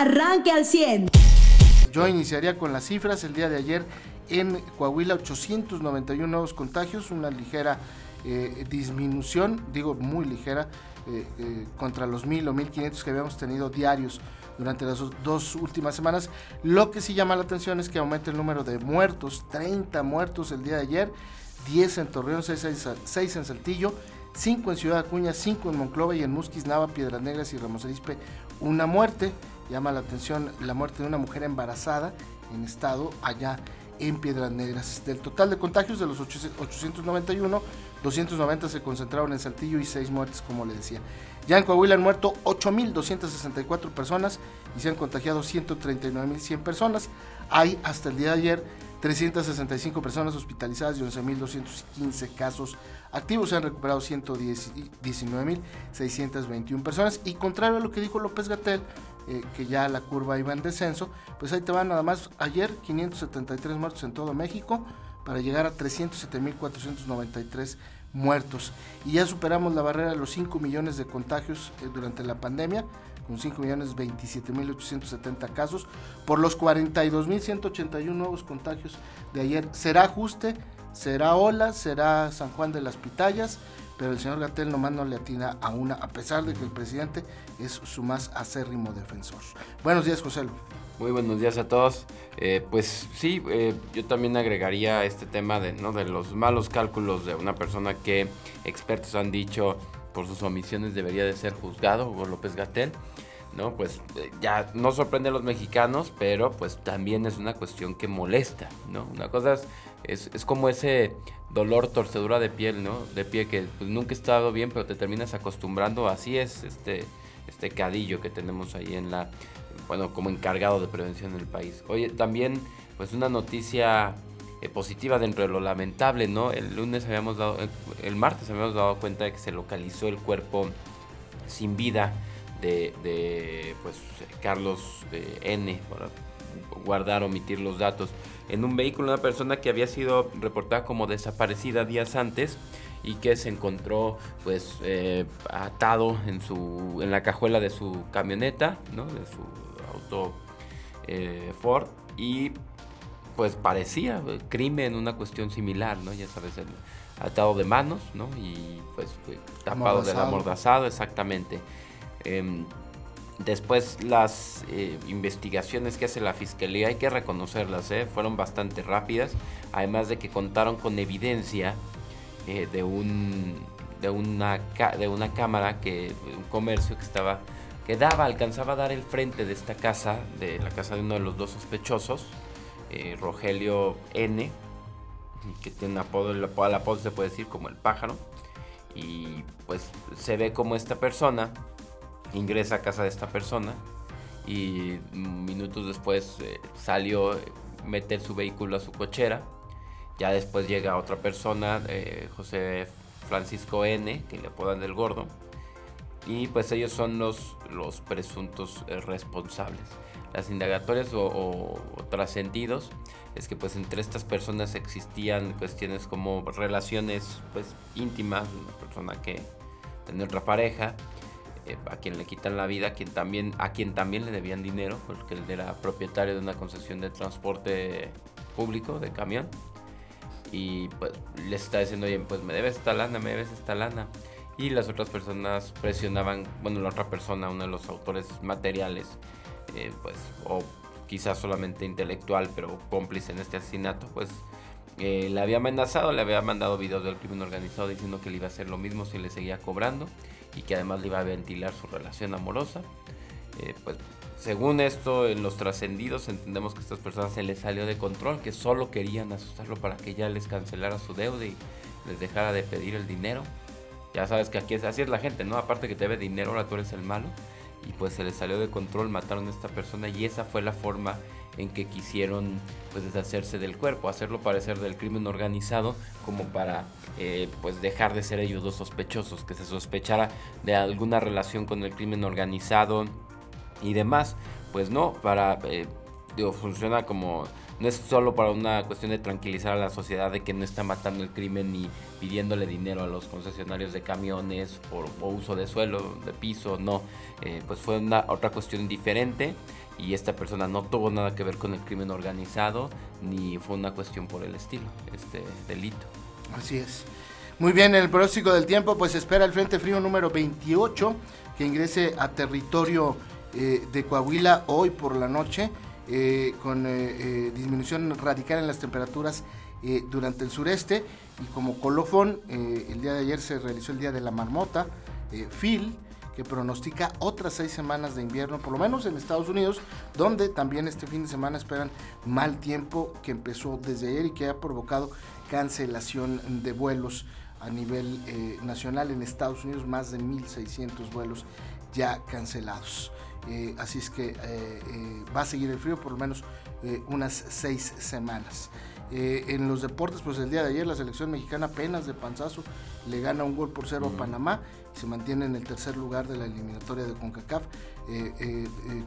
arranque al 100. Yo iniciaría con las cifras. El día de ayer en Coahuila 891 nuevos contagios, una ligera eh, disminución, digo muy ligera, eh, eh, contra los 1000 o 1500 que habíamos tenido diarios durante las dos últimas semanas. Lo que sí llama la atención es que aumenta el número de muertos, 30 muertos el día de ayer, 10 en Torreón, 6, en Saltillo, 5 en Ciudad Acuña, 5 en Monclova y en Musquis, Nava, Piedras Negras y Ramos Arizpe, una muerte. Llama la atención la muerte de una mujer embarazada en estado allá en Piedras Negras. Del total de contagios de los 891, 290 se concentraron en Saltillo y 6 muertes, como le decía. Ya en Coahuila han muerto 8.264 personas y se han contagiado 139.100 personas. Hay hasta el día de ayer 365 personas hospitalizadas y 11.215 casos activos. Se han recuperado 119.621 personas. Y contrario a lo que dijo López Gatel, eh, que ya la curva iba en descenso, pues ahí te van nada más ayer 573 muertos en todo México para llegar a 307.493 muertos. Y ya superamos la barrera de los 5 millones de contagios eh, durante la pandemia, con 5 millones 27 mil 870 casos, por los 42 mil 181 nuevos contagios de ayer. ¿Será ajuste? ¿Será ola? ¿Será San Juan de las Pitayas? Pero el señor Gatel nomás no le atina a una, a pesar de que el presidente es su más acérrimo defensor. Buenos días, José Luis. Muy buenos días a todos. Eh, pues sí, eh, yo también agregaría este tema de, ¿no? de los malos cálculos de una persona que expertos han dicho por sus omisiones debería de ser juzgado, Hugo López Gatel. ¿no? Pues eh, ya no sorprende a los mexicanos, pero pues también es una cuestión que molesta, ¿no? Una cosa es, es, como ese dolor, torcedura de piel, ¿no? De pie que pues, nunca ha estado bien, pero te terminas acostumbrando. Así es este, este cadillo que tenemos ahí en la, bueno, como encargado de prevención en el país. Oye, también, pues una noticia eh, positiva dentro de lo lamentable, ¿no? El lunes habíamos dado, el, martes habíamos dado cuenta de que se localizó el cuerpo sin vida de, de pues, Carlos eh, N, guardar, omitir los datos, en un vehículo, una persona que había sido reportada como desaparecida días antes y que se encontró pues eh, atado en su en la cajuela de su camioneta ¿no? de su auto eh, Ford y pues parecía crimen, una cuestión similar, ¿no? Ya sabes, el atado de manos, ¿no? Y pues tapado del amordazado, exactamente. Em, después las eh, investigaciones que hace la fiscalía, hay que reconocerlas, ¿eh? fueron bastante rápidas, además de que contaron con evidencia eh, de un de una de una cámara que un comercio que estaba que daba, alcanzaba a dar el frente de esta casa, de la casa de uno de los dos sospechosos, Rogelio N, que tiene un apodo, el apodo se puede decir como el pájaro, y pues se ve como esta persona ingresa a casa de esta persona y minutos después eh, salió, meter su vehículo a su cochera, ya después llega otra persona, eh, José Francisco N, que le apodan del gordo, y pues ellos son los, los presuntos eh, responsables. Las indagatorias o, trascendidos es que pues entre estas personas existían cuestiones como relaciones pues íntimas, una persona que tenía otra pareja, eh, a quien le quitan la vida, a quien también, a quien también le debían dinero, porque él era propietario de una concesión de transporte público, de camión, y pues les está diciendo, oye, pues me debes esta lana, me debes esta lana y las otras personas presionaban, bueno, la otra persona, uno de los autores materiales, eh, pues, o quizás solamente intelectual, pero cómplice en este asesinato, pues eh, le había amenazado, le había mandado videos del crimen organizado diciendo que le iba a hacer lo mismo si le seguía cobrando y que además le iba a ventilar su relación amorosa. Eh, pues según esto, en los trascendidos entendemos que a estas personas se les salió de control, que solo querían asustarlo para que ya les cancelara su deuda y les dejara de pedir el dinero. Ya sabes que aquí es, así es la gente, ¿no? Aparte que te debe dinero, ahora tú eres el malo. Y pues se les salió de control, mataron a esta persona y esa fue la forma en que quisieron pues deshacerse del cuerpo, hacerlo parecer del crimen organizado como para eh, pues dejar de ser ellos dos sospechosos, que se sospechara de alguna relación con el crimen organizado y demás. Pues no, para eh, digo, funciona como no es solo para una cuestión de tranquilizar a la sociedad de que no está matando el crimen ni pidiéndole dinero a los concesionarios de camiones por, uso de suelo, de piso, no, eh, pues fue una otra cuestión diferente y esta persona no tuvo nada que ver con el crimen organizado ni fue una cuestión por el estilo, este delito. Así es. Muy bien, en el pronóstico del tiempo, pues espera el Frente Frío número 28 que ingrese a territorio eh, de Coahuila hoy por la noche. Eh, con eh, disminución radical en las temperaturas durante el sureste y como colofón el día de ayer se realizó el día de la marmota Phil que pronostica otras seis semanas de invierno por lo menos en Estados Unidos donde también este fin de semana esperan mal tiempo que empezó desde ayer y que ha provocado cancelación de vuelos a nivel nacional en Estados Unidos más de 1.600 vuelos ya cancelados. Eh, así es que eh, eh, va a seguir el frío por lo menos unas seis semanas. En los deportes, pues el día de ayer la selección mexicana apenas de panzazo le gana un gol por cero a Panamá y se mantiene en el tercer lugar de la eliminatoria de CONCACAF.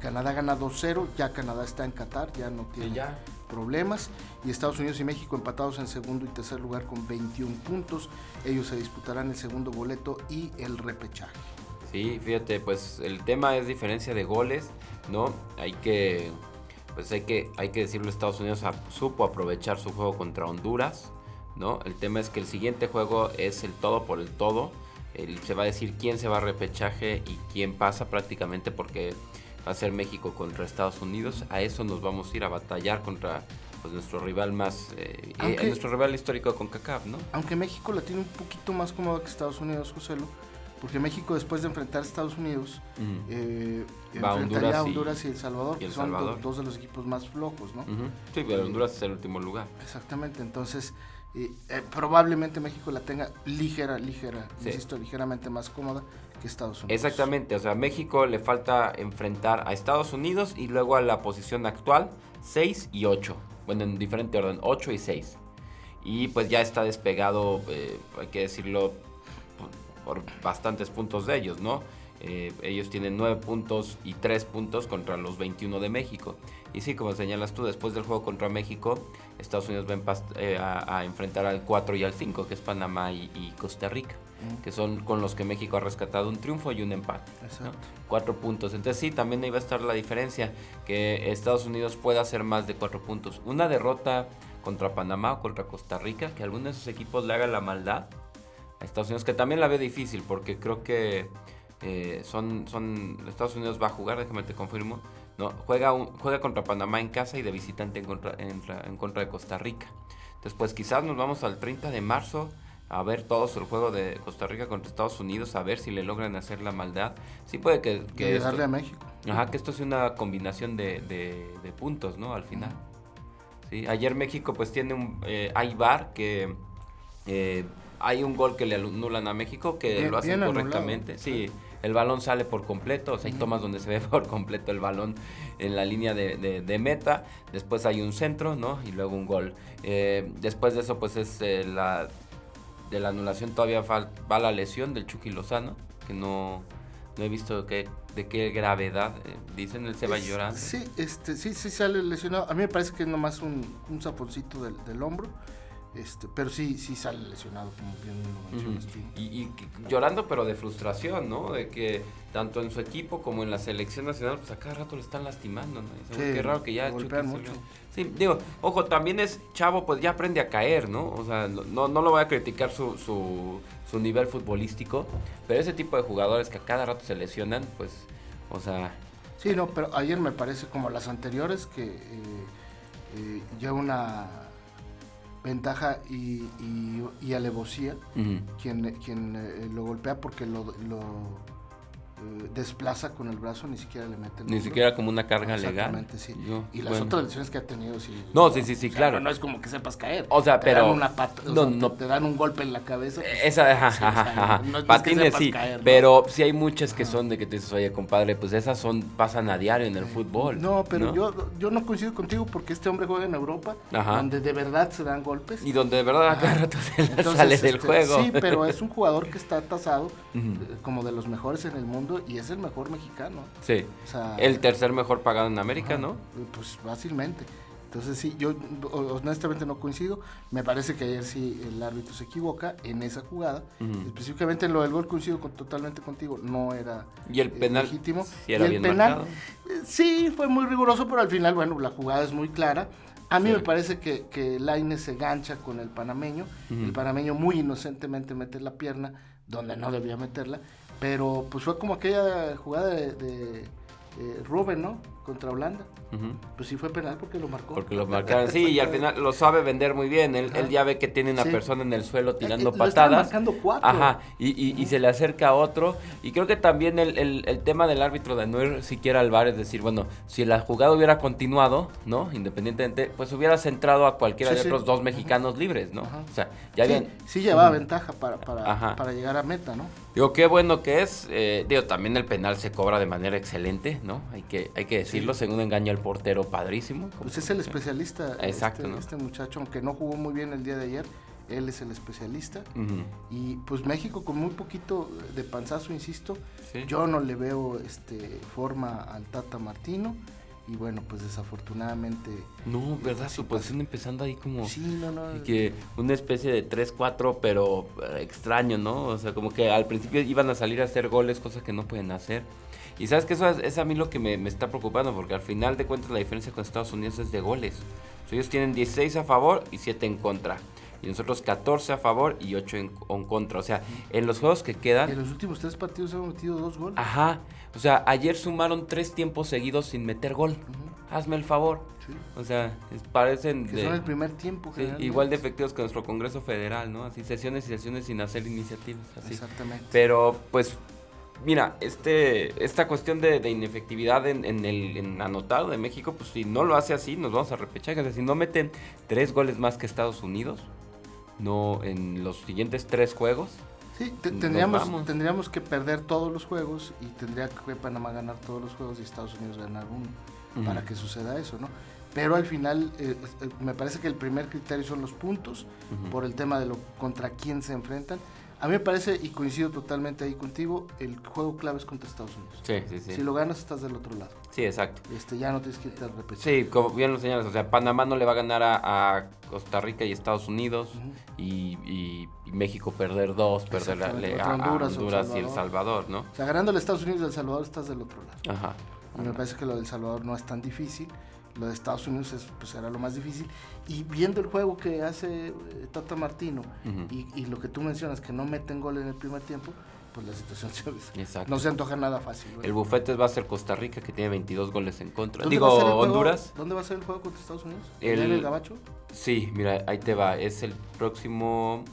Canadá gana 2-0, ya Canadá está en Qatar, ya no tiene problemas. Y Estados Unidos y México empatados en segundo y tercer lugar con 21 puntos. Ellos se disputarán el segundo boleto y el repechaje. Sí, fíjate, pues el tema es diferencia de goles, ¿no? Hay que, pues hay que, hay que decirlo, Estados Unidos supo aprovechar su juego contra Honduras, ¿no? El tema es que el siguiente juego es el todo por el todo. se va a decir quién se va a repechaje y quién pasa prácticamente porque va a ser México contra Estados Unidos. A eso nos vamos a ir a batallar contra pues, nuestro rival más, eh, eh, nuestro rival histórico con CACAF, ¿no? Aunque México la tiene un poquito más cómoda que Estados Unidos, José Lu porque México después de enfrentar a Estados Unidos eh, enfrentaría a Honduras y, El Salvador, que son dos de los equipos más flojos, ¿no? Sí, pero Honduras es el último lugar. Exactamente, entonces eh, probablemente México la tenga ligera, ligera, insisto, ligeramente más cómoda que Estados Unidos. Exactamente, o sea, México le falta enfrentar a Estados Unidos y luego a la posición actual 6 y 8, bueno, en diferente orden, 8 y 6. Y pues ya está despegado, eh, hay que decirlo, por bastantes puntos de ellos, ¿no? Eh, ellos tienen 9 puntos y 3 puntos contra los 21 de México. Y sí, como señalas tú, después del juego contra México, Estados Unidos va eh, a, enfrentar al 4 y al 5, que es Panamá y, Costa Rica, que son con los que México ha rescatado un triunfo y un empate. ¿no? Cuatro puntos. Entonces sí, también ahí va a estar la diferencia, que Estados Unidos pueda hacer más de 4 puntos. Una derrota contra Panamá o contra Costa Rica, que alguno de esos equipos le haga la maldad, a Estados Unidos, que también la ve difícil porque creo que eh, son, son Estados Unidos va a jugar, déjame te confirmo, no, juega, juega contra Panamá en casa y de visitante en contra, en, contra de Costa Rica. Después quizás nos vamos al 30 de marzo a ver todos el juego de Costa Rica contra Estados Unidos, a ver si le logran hacer la maldad. Sí puede que... que darle a México. Ajá, que esto sea una combinación de, de, puntos, ¿no? Al final. Sí, ayer México pues tiene un... Eh, hay que... Eh, hay un gol que le anulan a México que lo hacen correctamente. Sí, el balón sale por completo, o sea, hay tomas donde se ve por completo el balón en la línea de, meta. Después hay un centro, ¿no? Y luego un gol. Eh, después de eso, pues es eh, la. De la anulación todavía va la lesión del Chucky Lozano, que no, no he visto que, de qué gravedad. Eh, dicen, él se va llorando. Sí, este, sí, sí sale lesionado. A mí me parece que es nomás un, un zaponcito del, del hombro. Este, pero sí, sí sale lesionado, como bien lo y, llorando, pero de frustración, ¿no? De que tanto en su equipo como en la selección nacional, pues a cada rato le están lastimando, ¿no? qué raro que ya mucho. Sí, digo, ojo, también es chavo, pues ya aprende a caer, ¿no? O sea, no, no lo voy a criticar su, su, su nivel futbolístico, pero ese tipo de jugadores que a cada rato se lesionan, pues, o sea... Sí, no, pero ayer me parece como las anteriores que eh, eh, ya una ventaja y, y, alevosía quien, quien eh, lo golpea porque lo, lo eh, desplaza con el brazo, ni siquiera le mete Ni siquiera como una carga legal. sí. y las otras lesiones que ha tenido, sí. No, sí, sí, sí, claro. No, es como que sepas caer. O sea, pero. Dan una pata, no, no. Te, dan un golpe en la cabeza. Pues, Esa, ajá, ajá, Patines sí. pero sí hay muchas que son de que te dices, oye, compadre, pues esas son pasan a diario en el fútbol. No, pero Yo, yo no coincido contigo porque este hombre juega en Europa, donde de verdad se dan golpes. Y donde de verdad cada rato se sale del este, juego. Sí, pero es un jugador que está tasado eh, como de los mejores en el mundo mundo y es el mejor mexicano. Sí. el tercer mejor pagado en América, ¿no? Pues fácilmente. Entonces sí, yo honestamente no coincido. Me parece que ayer sí el árbitro se equivoca en esa jugada. Específicamente en lo del gol coincido totalmente contigo. No era ¿Y el penal, legítimo. y el penal eh, sí fue muy riguroso, pero al final, bueno, la jugada es muy clara. A mí me parece que, que Laine se gancha con el panameño. El panameño muy inocentemente mete la pierna donde no debía meterla. Pero pues fue como aquella jugada de, eh, Rubén, ¿no? Contra Holanda. Pues sí fue penal porque lo marcó. Porque lo marcaron, sí, y al final lo sabe vender muy bien. Él, ya ve que tiene una persona en el suelo tirando eh, patadas. marcando cuatro. Ajá, y, y, se le acerca a otro. Y creo que también el, el, tema del árbitro de no ir siquiera al bar, es decir, bueno, si la jugada hubiera continuado, ¿no? Independientemente, pues hubiera centrado a cualquiera de otros dos mexicanos libres, ¿no? O sea, ya bien. Sí llevaba ventaja para, para, para llegar a meta, ¿no? Digo, qué bueno que es. Eh, digo, también el penal se cobra de manera excelente, ¿no? Hay que, hay que decirlo, según engaño el portero, padrísimo. Pues es el especialista. Exacto, este, este, muchacho, aunque no jugó muy bien el día de ayer, él es el especialista. Y pues México con muy poquito de panzazo, insisto, yo no le veo este forma al Tata Martino y bueno, pues desafortunadamente... No, ¿verdad? Su posición empezando ahí como... Sí, no, no. Que una especie de 3-4, pero eh, extraño, ¿no? O sea, como que al principio iban a salir a hacer goles, cosas que no pueden hacer. Y sabes que eso es, a mí lo que me, está preocupando, porque al final de cuentas la diferencia con Estados Unidos es de goles. ellos tienen 16 a favor y 7 en contra. Y nosotros 14 a favor y 8 en, contra. O sea, en los juegos que quedan... En los últimos tres partidos hemos metido dos goles. Ajá. O sea, ayer sumaron tres tiempos seguidos sin meter gol. Hazme el favor. O sea, parecen... Que son el primer tiempo. igual de efectivos que nuestro Congreso Federal, ¿no? Así, sesiones y sesiones sin hacer iniciativas. Exactamente. Pero, pues, mira, este, esta cuestión de, inefectividad en, el anotado de México, pues si no lo hace así, nos vamos a repechar. O sea, si no meten tres goles más que Estados Unidos, no en los siguientes tres juegos, Sí, tendríamos, tendríamos que perder todos los juegos y tendría que Panamá ganar todos los juegos y Estados Unidos ganar uno para que suceda eso, ¿no? Pero al final eh, eh, me parece que el primer criterio son los puntos por el tema de lo contra quién se enfrentan a mí me parece, y coincido totalmente ahí contigo, el juego clave es contra Estados Unidos. Sí, sí, sí. Si lo ganas, estás del otro lado. Sí, exacto. Este, ya no tienes que irte al repetir. Sí, como bien lo señalas, o sea, Panamá no le va a ganar a, Costa Rica y Estados Unidos, y, México perder dos, perder a, Honduras, y El Salvador, ¿no? O sea, ganando a Estados Unidos y El Salvador, estás del otro lado. Ajá. Y me parece que lo del Salvador no es tan difícil lo de Estados Unidos es, pues era lo más difícil. Y viendo el juego que hace eh, Tata Martino y, lo que tú mencionas, que no meten gol en el primer tiempo, pues la situación no se antoja nada fácil. El bufete va a ser Costa Rica, que tiene 22 goles en contra. Digo, Honduras. ¿Dónde va a ser el juego contra Estados Unidos? ¿En el Gabacho? Sí, mira, ahí te va. Es el próximo...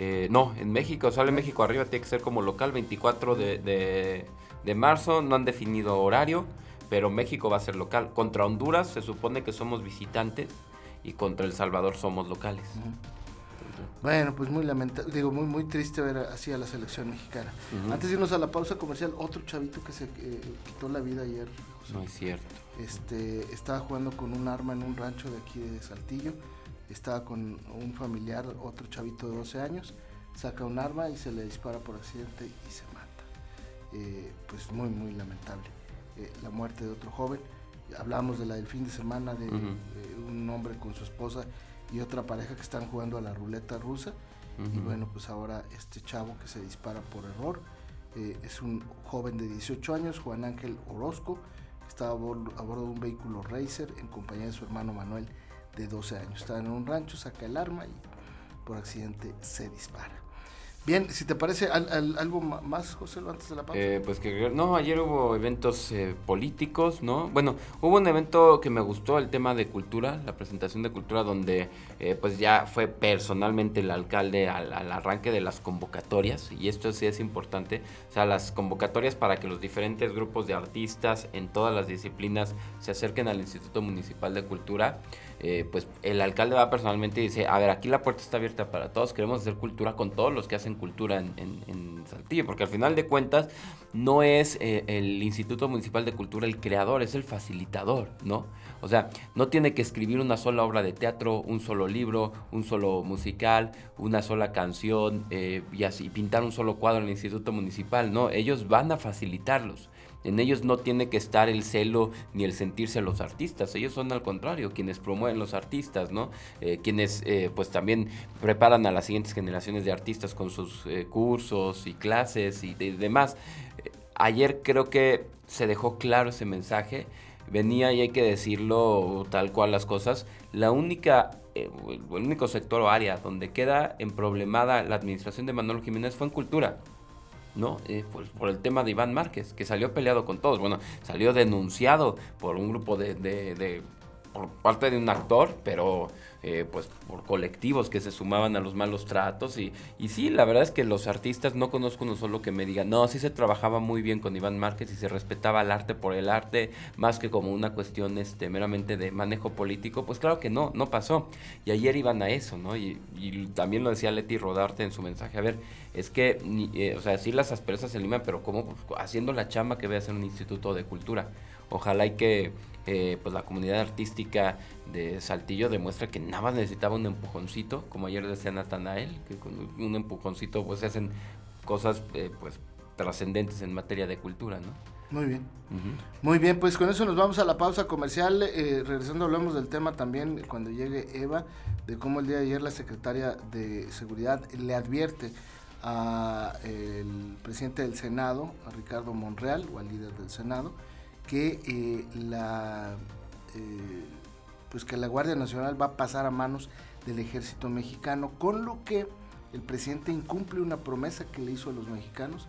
Eh, no, en México, sale México arriba, tiene que ser como local, 24 de, de marzo, no han definido horario pero México va a ser local. Contra Honduras se supone que somos visitantes y contra El Salvador somos locales. Bueno, pues muy lamentable, digo, muy muy triste ver así a la selección mexicana. Antes de irnos a la pausa comercial, otro chavito que se eh, quitó la vida ayer. No es cierto. Este, estaba jugando con un arma en un rancho de aquí de Saltillo. Estaba con un familiar, otro chavito de 12 años. Saca un arma y se le dispara por accidente y se mata. Eh, pues muy, muy lamentable. Eh, la muerte de otro joven. Hablábamos de la del fin de semana de, un hombre con su esposa y otra pareja que están jugando a la ruleta rusa. Y bueno, pues ahora este chavo que se dispara por error eh, es un joven de 18 años, Juan Ángel Orozco, que estaba a bordo, de un vehículo Racer en compañía de su hermano Manuel de 12 años. Estaba en un rancho, saca el arma y por accidente se dispara. Bien, si te parece algo más, José, antes de la pausa. Eh, pues que no, ayer hubo eventos eh, políticos, ¿no? Bueno, hubo un evento que me gustó, el tema de cultura, la presentación de cultura, donde eh, pues ya fue personalmente el alcalde al, al, arranque de las convocatorias, y esto sí es importante, o sea, las convocatorias para que los diferentes grupos de artistas en todas las disciplinas se acerquen al Instituto Municipal de Cultura. Pues el alcalde va personalmente y dice, a ver, aquí la puerta está abierta para todos, queremos hacer cultura con todos los que hacen en cultura en, en, Saltillo, porque al final de cuentas no es eh, el Instituto Municipal de Cultura el creador, es el facilitador, ¿no? O sea, no tiene que escribir una sola obra de teatro, un solo libro, un solo musical, una sola canción eh, y así pintar un solo cuadro en el Instituto Municipal, no, ellos van a facilitarlos. En ellos no tiene que estar el celo ni el sentirse los artistas. Ellos son al contrario, quienes promueven los artistas, ¿no? Eh, quienes eh, pues también preparan a las siguientes generaciones de artistas con sus eh, cursos y clases y demás. ayer creo que se dejó claro ese mensaje. Venía y hay que decirlo tal cual las cosas. La única el único sector o área donde queda emproblemada la administración de Manuel Jiménez fue en cultura. ¿No? Eh, pues por el tema de Iván Márquez, que salió peleado con todos. Bueno, salió denunciado por un grupo de, de por parte de un actor, pero eh, pues por colectivos que se sumaban a los malos tratos. Y, y sí, la verdad es que los artistas no conozco uno solo que me diga, no, sí se trabajaba muy bien con Iván Márquez y se respetaba el arte por el arte, más que como una cuestión este, meramente de manejo político. Pues claro que no, no pasó. Y ayer iban a eso, ¿no? Y, también lo decía Leti Rodarte en su mensaje, a ver, es que, eh, o sea, sí las asperezas se liman, pero como pues, haciendo la chamba que ve a hacer un instituto de cultura. Ojalá y que eh, pues la comunidad artística de Saltillo demuestra que nada más necesitaba un empujoncito, como ayer decía Natanael, que con un empujoncito pues se hacen cosas eh, pues trascendentes en materia de cultura, ¿no? Muy bien. Muy bien, pues con eso nos vamos a la pausa comercial. Eh, regresando hablamos del tema también cuando llegue Eva, de cómo el día de ayer la secretaria de Seguridad le advierte al presidente del Senado, a Ricardo Monreal, o al líder del Senado, que eh, la eh, pues que la Guardia Nacional va a pasar a manos del ejército mexicano, con lo que el presidente incumple una promesa que le hizo a los mexicanos